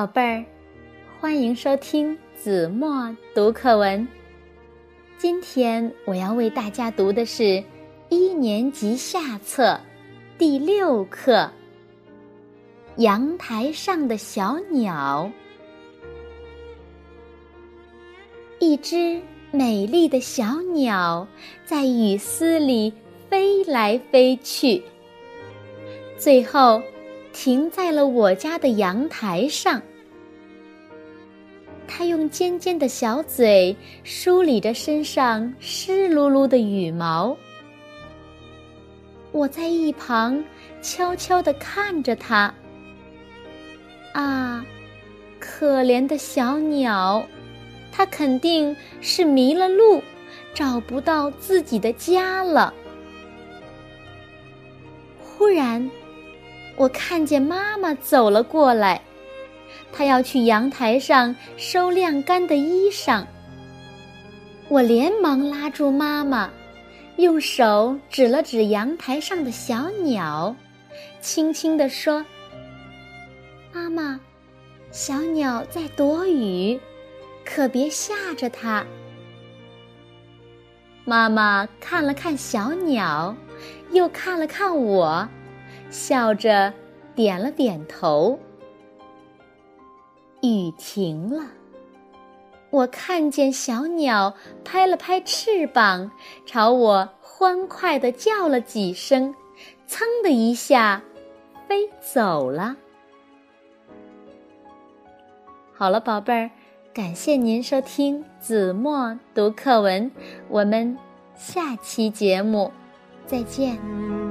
宝贝儿，欢迎收听子墨读课文。今天我要为大家读的是一年级下册第六课《阳台上的小鸟》。一只美丽的小鸟在雨丝里飞来飞去，最后。停在了我家的阳台上，它用尖尖的小嘴梳理着身上湿漉漉的羽毛。我在一旁悄悄地看着它。啊，可怜的小鸟，它肯定是迷了路，找不到自己的家了。忽然。我看见妈妈走了过来，她要去阳台上收晾干的衣裳。我连忙拉住妈妈，用手指了指阳台上的小鸟，轻轻地说：“妈妈，小鸟在躲雨，可别吓着它。”妈妈看了看小鸟，又看了看我。笑着点了点头。雨停了，我看见小鸟拍了拍翅膀，朝我欢快的叫了几声，噌的一下飞走了。好了，宝贝儿，感谢您收听子墨读课文，我们下期节目再见。